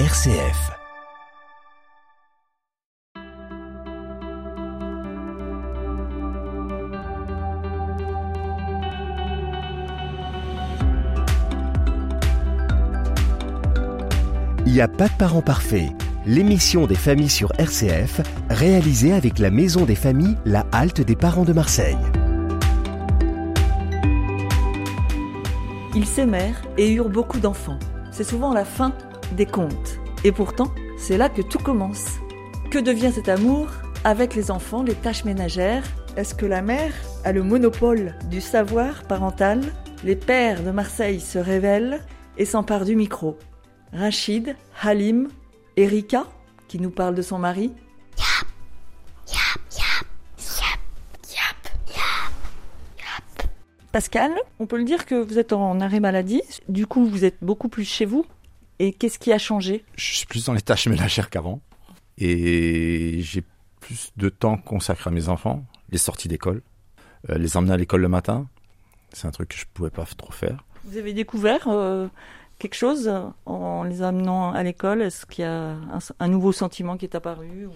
RCF. Il n'y a pas de parents parfaits. L'émission des familles sur RCF, réalisée avec la Maison des familles, la halte des parents de Marseille. Ils s'aimèrent et eurent beaucoup d'enfants. C'est souvent la fin des contes. Et pourtant, c'est là que tout commence. Que devient cet amour avec les enfants, les tâches ménagères? Est-ce que la mère a le monopole du savoir parental? Les pères de Marseille se révèlent et s'emparent du micro. Rachid, Halim, Erika, qui nous parle de son mari. Pascal, on peut le dire que vous êtes en arrêt maladie. Du coup, vous êtes beaucoup plus chez vous. Et qu'est-ce qui a changé? Je suis plus dans les tâches ménagères qu'avant. Et j'ai plus de temps consacré à mes enfants, les sorties d'école, euh, les emmener à l'école le matin. C'est un truc que je pouvais pas trop faire. Vous avez découvert euh, quelque chose en les amenant à l'école? Est-ce qu'il y a un, un nouveau sentiment qui est apparu ou...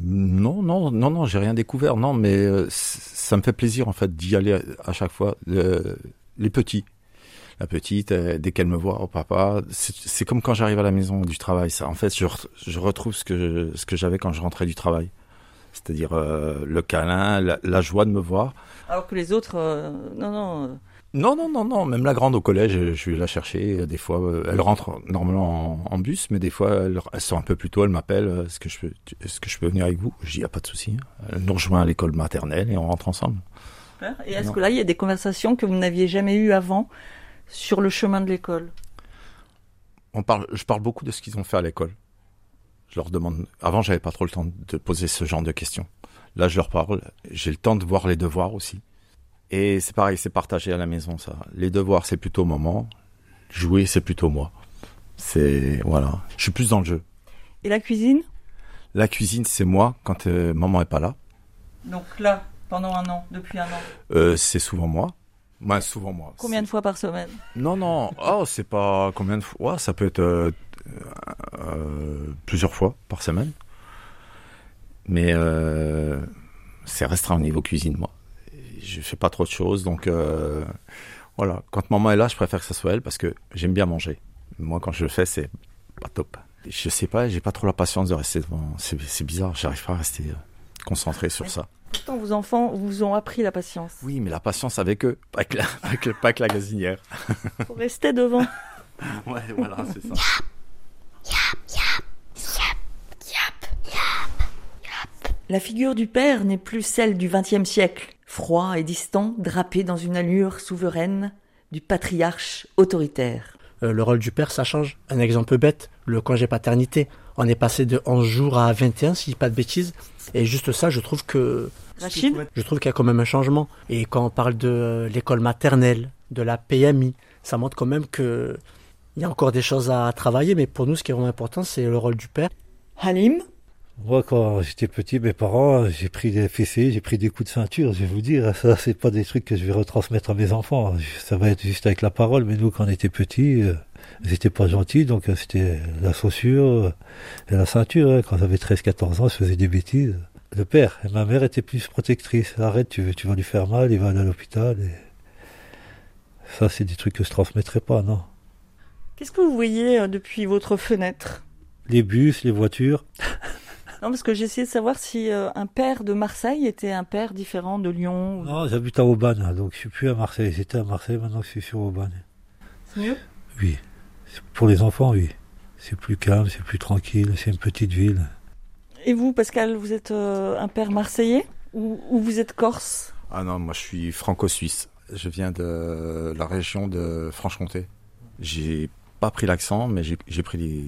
Non, non, non, non, j'ai rien découvert. Non, mais euh, ça me fait plaisir en fait d'y aller à, à chaque fois. Les petits, la petite, euh, dès qu'elle me voit, oh papa, c'est comme quand j'arrive à la maison du travail. Ça, en fait, je, re- je retrouve ce que ce que j'avais quand je rentrais du travail. C'est-à-dire euh, le câlin, la, la joie de me voir. Alors que les autres, euh, non, non. Non, non, non, non. Même la grande au collège, je vais la chercher. Des fois, elle rentre normalement en, en bus, mais des fois, elle, elle sort un peu plus tôt. Elle m'appelle. Est-ce que je peux, est-ce que je peux venir avec vous? Je dis, pas de souci. Elle nous rejoint à l'école maternelle et on rentre ensemble. Et est-ce que là, il y a des conversations que vous n'aviez jamais eues avant? Sur le chemin de l'école On parle, je parle beaucoup de ce qu'ils ont fait à l'école. Je leur demande. Avant, j'avais pas trop le temps de poser ce genre de questions. Là, je leur parle. J'ai le temps de voir les devoirs aussi. Et c'est pareil, c'est partagé à la maison, ça. Les devoirs, c'est plutôt maman. Jouer, c'est plutôt moi. C'est voilà. Je suis plus dans le jeu. Et la cuisine? La cuisine, c'est moi quand euh, maman est pas là. Donc là, pendant un an, depuis un an? Euh, c'est souvent moi. Moi, souvent moi. Combien de fois par semaine? Non, non. Oh, c'est pas combien de fois? Ça peut être euh, euh, plusieurs fois par semaine. Mais euh, c'est restreint au niveau cuisine, moi. Je fais pas trop de choses, donc voilà. Quand maman est là, je préfère que ce soit elle parce que j'aime bien manger. Moi, quand je le fais, c'est pas top. Je sais pas, j'ai pas trop la patience de rester devant. C'est c'est bizarre, j'arrive pas à rester concentré sur ça. Pourtant, vos enfants vous ont appris la patience. Oui, mais la patience avec eux, pas avec la, pas avec, pas avec la gazinière. Faut rester devant. Ouais, voilà, c'est ça. La figure du père n'est plus celle du XXe siècle, froid et distant, drapé dans une allure souveraine du patriarche autoritaire. Euh, le rôle du père, ça change. Un exemple bête, le congé paternité. On est passé de 11 jours à 21, si pas de bêtises. Et juste ça, je trouve que... Rachid Je trouve qu'il y a quand même un changement. Et quand on parle de euh, l'école maternelle, de la PMI, ça montre quand même que il y a encore des choses à travailler. Mais pour nous, ce qui est vraiment important, c'est le rôle du père. Halim Moi, quand j'étais petit, mes parents, j'ai pris des fessées, j'ai pris des coups de ceinture, je vais vous dire. Ça, c'est pas des trucs que je vais retransmettre à mes enfants. Ça va être juste avec la parole. Mais nous, quand on était petits, euh, ils étaient pas gentils, donc euh, c'était la chaussure euh, et la ceinture. hein. Quand j'avais 13-14 ans, je faisais des bêtises. Le père, et ma mère était plus protectrice. Arrête, tu, tu vas lui faire mal, il va aller à l'hôpital. Et... Ça, c'est des trucs que je transmettrai pas, non. Qu'est-ce que vous voyez euh, depuis votre fenêtre? Les bus, les voitures, Non, parce que j'ai essayé de savoir si euh, un père de Marseille était un père différent de Lyon. ou- Non, j'habite à Aubagne, donc je suis plus à Marseille. J'étais à Marseille, maintenant je suis sur Aubagne. C'est mieux? Oui. C'est- Pour les enfants, oui. C'est plus calme, c'est plus tranquille, c'est une petite ville. Et vous, Pascal, vous êtes euh, un père marseillais ou, ou vous êtes corse? Ah non, moi je suis franco-suisse. Je viens de la région de Franche-Comté. J'ai pas pris l'accent, mais j'ai j'ai pris les,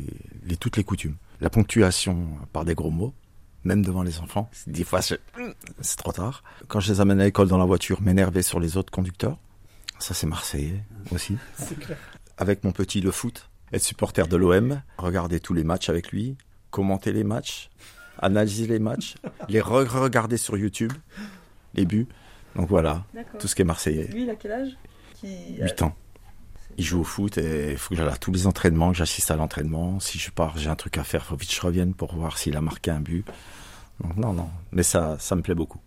les- toutes les coutumes. La ponctuation par des gros mots, même devant les enfants. Des fois, c'est c'est trop tard. Quand je les amène à l'école dans la voiture, m'énerver sur les autres conducteurs. Ça, c'est marseillais aussi. Avec mon petit le foot, être supporter de l'OM, regarder tous les matchs avec lui, commenter les matchs, analyser les matchs, les re-regarder sur YouTube, les buts. Donc voilà, tout ce qui est marseillais. Lui, il a quel âge? Qui, 8 ans. Il joue au foot et il faut que j'aille à tous les entraînements, que j'assiste à l'entraînement. Si je pars, j'ai un truc à faire, il faut vite que je revienne pour voir s'il a marqué un but. Donc non, non, mais ça, ça me plaît beaucoup.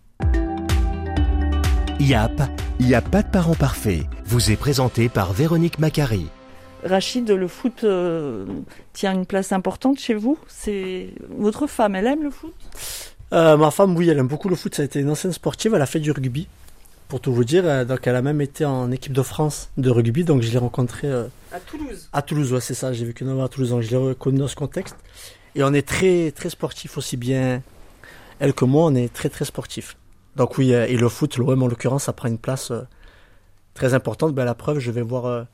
YAP, il n'y a pas de parents parfaits, vous est présenté par Véronique Macari. Rachid, le foot euh, tient une place importante chez vous. C'est votre femme, elle aime le foot? Euh, ma femme, oui, elle aime beaucoup le foot. Ça a été une ancienne sportive. Elle a fait du rugby. Pour tout vous dire, euh, donc elle a même été en équipe de France de rugby. Donc je l'ai rencontrée euh, À Toulouse. à Toulouse. Ouais, c'est ça. J'ai vécu 9 ans à Toulouse. Donc je l'ai reconnu dans ce contexte. Et on est très, très sportif aussi bien elle que moi. On est très, très sportif. Donc oui, euh, et le foot, l'OM en l'occurrence, ça prend une place très importante. Ben, la preuve, je vais voir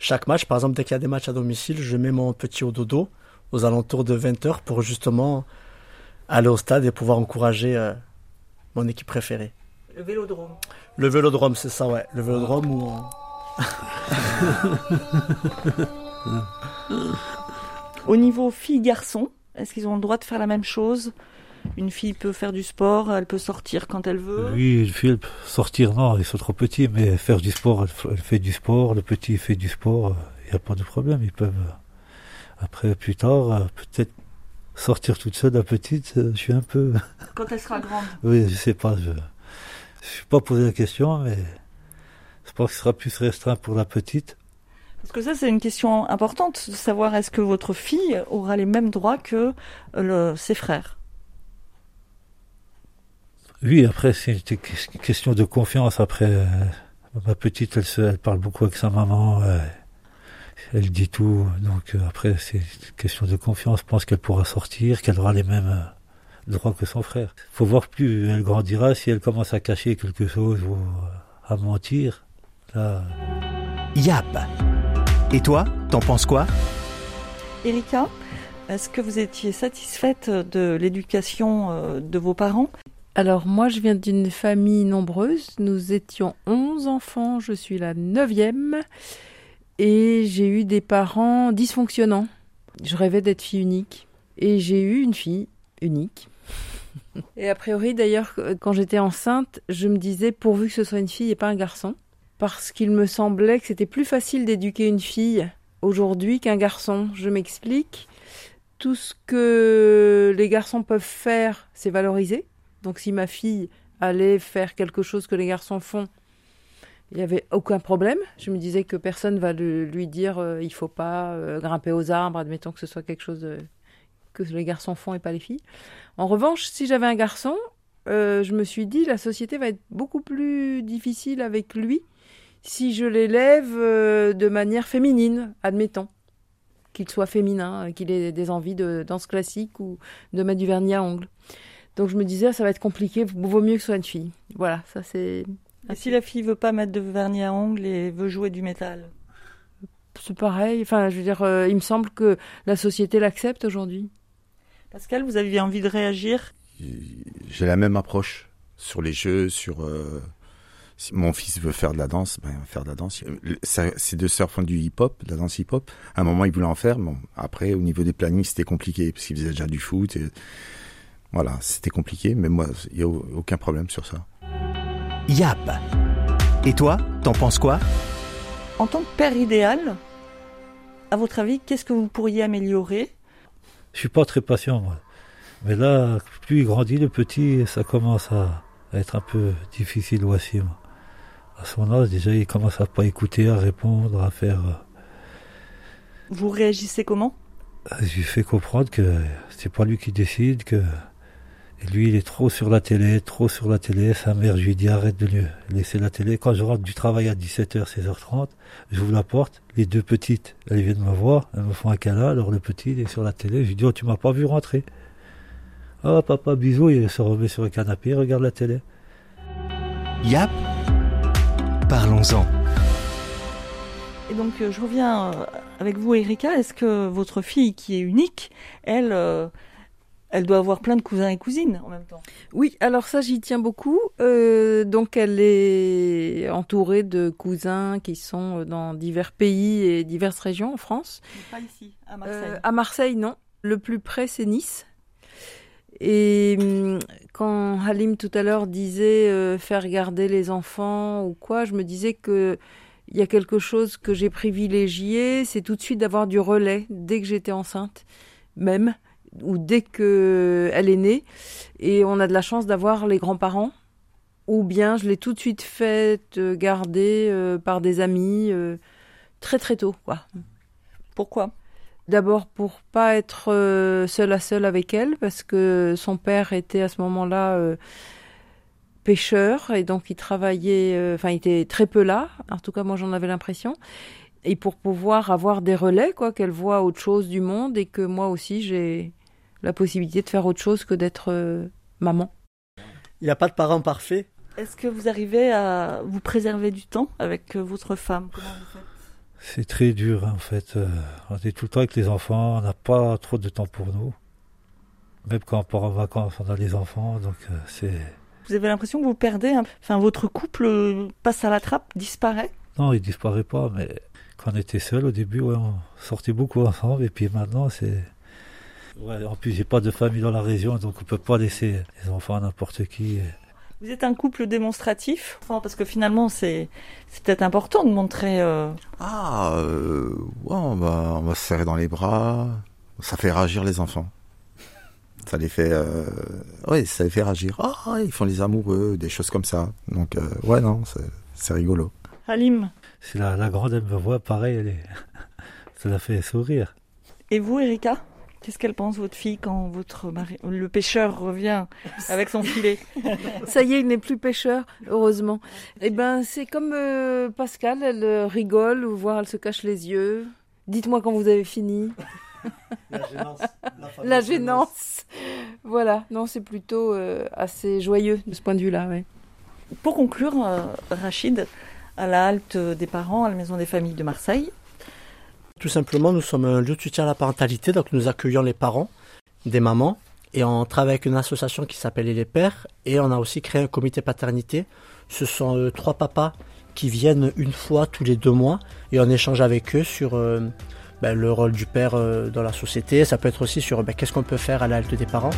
chaque match. Par exemple, dès qu'il y a des matchs à domicile, je mets mon petit au dodo aux alentours de 20h pour justement aller au stade et pouvoir encourager mon équipe préférée. Le vélodrome. Le vélodrome, c'est ça, ouais. Le vélodrome où on- Au niveau filles-garçons, est-ce qu'ils ont le droit de faire la même chose? Une fille peut faire du sport, elle peut sortir quand elle veut. Oui, une fille, peut sortir, non, ils sont trop petits, mais faire du sport, elle, fait du sport, le petit fait du sport, il n'y a pas de problème, ils peuvent. euh, Après, plus tard, euh, peut-être sortir toute seule, la petite, euh, je suis un peu. Quand elle sera grande. Oui, je sais pas, je ne suis pas posé la question, mais je pense que ce sera plus restreint pour la petite. Parce que ça, c'est une question importante, de savoir est-ce que votre fille aura les mêmes droits que euh, le- ses frères. Oui, après, c'est une que- question de confiance. Après, euh, ma petite, elle, se, elle parle beaucoup avec sa maman. euh, elle dit tout. Donc, euh, après, c'est une question de confiance. Je pense qu'elle pourra sortir, qu'elle aura les mêmes droits que son frère. faut voir plus elle grandira. Si elle commence à cacher quelque chose ou euh, à mentir, là, YAP. Et toi, t'en penses quoi? Erika, est-ce que vous étiez satisfaite de l'éducation euh, de vos parents? Alors moi, je viens d'une famille nombreuse. Nous étions 11 enfants, je suis la neuvième. Et j'ai eu des parents dysfonctionnants. Je rêvais d'être fille unique. Et j'ai eu une fille unique. Et a priori, d'ailleurs, quand j'étais enceinte, je me disais pourvu que ce soit une fille et pas un garçon. Parce qu'il me semblait que c'était plus facile d'éduquer une fille aujourd'hui qu'un garçon. Je m'explique. Tout ce que les garçons peuvent faire, c'est valoriser. Donc si ma fille allait faire quelque chose que les garçons font, il n'y avait aucun problème. Je me disais que personne va le- lui dire euh, il faut pas euh, grimper aux arbres, admettons que ce soit quelque chose euh, que les garçons font et pas les filles. En revanche, si j'avais un garçon, euh, je me suis dit la société va être beaucoup plus difficile avec lui si je l'élève euh, de manière féminine, admettons qu'il soit féminin, euh, qu'il ait des envies de danse classique ou de mettre du vernis à ongles. Donc je me disais, ça va être compliqué, vaut mieux que ce soit une fille. Voilà, ça c'est Et si la fille veut pas mettre de vernis à ongles et veut jouer du métal? C'est pareil. Enfin, je veux dire, euh, il me semble que la société l'accepte aujourd'hui. Pascal, vous aviez envie de réagir? J'ai la même approche sur les jeux, sur euh, si mon fils veut faire de la danse, ben faire de la danse. Ses deux sœurs font du hip-hop, de la danse hip-hop. À un moment, ils voulaient en faire. Bon, après, au niveau des plannings, c'était compliqué parce qu'ils faisaient déjà du foot. Et, voilà, c'était compliqué. Mais moi, il y a au- aucun problème sur ça. YAP. Et toi, t'en penses quoi? En tant que père idéal, à votre avis, qu'est-ce que vous pourriez améliorer? Je suis pas très patient, moi. Mais là, plus il grandit, le petit, ça commence à, à être un peu difficile aussi. moi. À son âge, déjà, il commence à pas écouter, à répondre, à faire. euh, Vous réagissez comment? Je lui fais comprendre que c'est pas lui qui décide, que et lui il est trop sur la télé, trop sur la télé. Sa mère, je lui dis arrête de lui laisser la télé. Quand je rentre du travail à 17h, 16h30, j'ouvre la porte, les deux petites, elles viennent me voir, elles me font un câlin, alors le petit il est sur la télé, je lui dis oh tu m'as pas vu rentrer. Ah papa bisous, il se remet sur le canapé, il regarde la télé. YAP. Parlons-en. Et donc, euh, je reviens euh, avec vous, Erika. Est-ce que votre fille, qui est unique, elle, euh, elle doit avoir plein de cousins et cousines en même temps Oui, alors ça, j'y tiens beaucoup. Euh, donc, elle est entourée de cousins qui sont dans divers pays et diverses régions en France. Pas ici, à Euh, à Marseille, non. Le plus près, c'est Nice. Et hum, quand Halim tout à l'heure disait euh, faire garder les enfants ou quoi, je me disais que il y a quelque chose que j'ai privilégié, c'est tout de suite d'avoir du relais dès que j'étais enceinte, même, ou dès que elle est née. Et on a de la chance d'avoir les grands-parents, ou bien je l'ai tout de suite fait garder euh, par des amis euh, très très tôt. Quoi. Pourquoi? D'abord pour pas être euh, seul à seul avec elle, parce que son père était à ce moment-là pêcheur et donc il travaillait, euh, enfin il était très peu là, en tout cas moi j'en avais l'impression, et pour pouvoir avoir des relais, quoi, qu'elle voit autre chose du monde et que moi aussi j'ai la possibilité de faire autre chose que d'être euh, maman. Il n'y a pas de parents parfaits. Est-ce que vous arrivez à vous préserver du temps avec euh, votre femme? C'est très dur hein, en fait. on est tout le temps avec les enfants, on n'a pas trop de temps pour nous. Même quand on part en vacances, on a les enfants, donc c'est vous avez l'impression que vous perdez, enfin votre couple passe à la trappe, disparaît? Non, il disparaît pas, mais quand on était seul au début, on sortait beaucoup ensemble, et puis maintenant c'est. Ouais, en plus, j'ai pas de famille dans la région, donc on peut pas laisser les enfants à n'importe qui. Vous êtes un couple démonstratif, enfin, parce que finalement c'est c'est peut-être important de montrer. Euh, ah, euh, ouais, on va on va se serrer dans les bras, ça fait réagir les enfants. Ça les fait, euh, ouais, ça les fait réagir. Ah, ils font les amoureux, des choses comme ça. Donc, euh, ouais, non, c'est rigolo. Halim Si la, la grande, elle me voit, pareil, elle est... ça la fait sourire. Et vous, Erika? Qu'est-ce qu'elle pense, votre fille, quand votre mari, le pêcheur revient avec son filet? Ça y est, il n'est plus pêcheur, heureusement. Eh ben, c'est comme euh, Pascal, elle rigole, ou voire elle se cache les yeux. Dites-moi quand vous avez fini. La gênance. La, gênance. Voilà, non, c'est plutôt euh, assez joyeux de ce point de vue-là. Pour conclure, euh, Rachid, à la halte des parents, à la maison des familles de Marseille. Tout simplement, nous sommes un lieu de soutien à la parentalité, donc nous accueillons les parents, des mamans, et on travaille avec une association qui s'appelle Les Pères, et on a aussi créé un comité paternité. Ce sont euh, trois papas qui viennent une fois tous les deux mois, et on échange avec eux sur ben, le rôle du père euh, dans la société. Ça peut être aussi sur ben, qu'est-ce qu'on peut faire à l'halte des parents.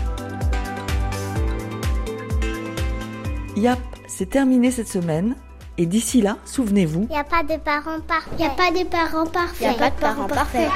Yap, c'est terminé cette semaine. Et d'ici là, souvenez-vous. Il n'y a pas de parents parfaits. Il n'y a pas de parents parfaits. Il n'y a pas de parents parfaits.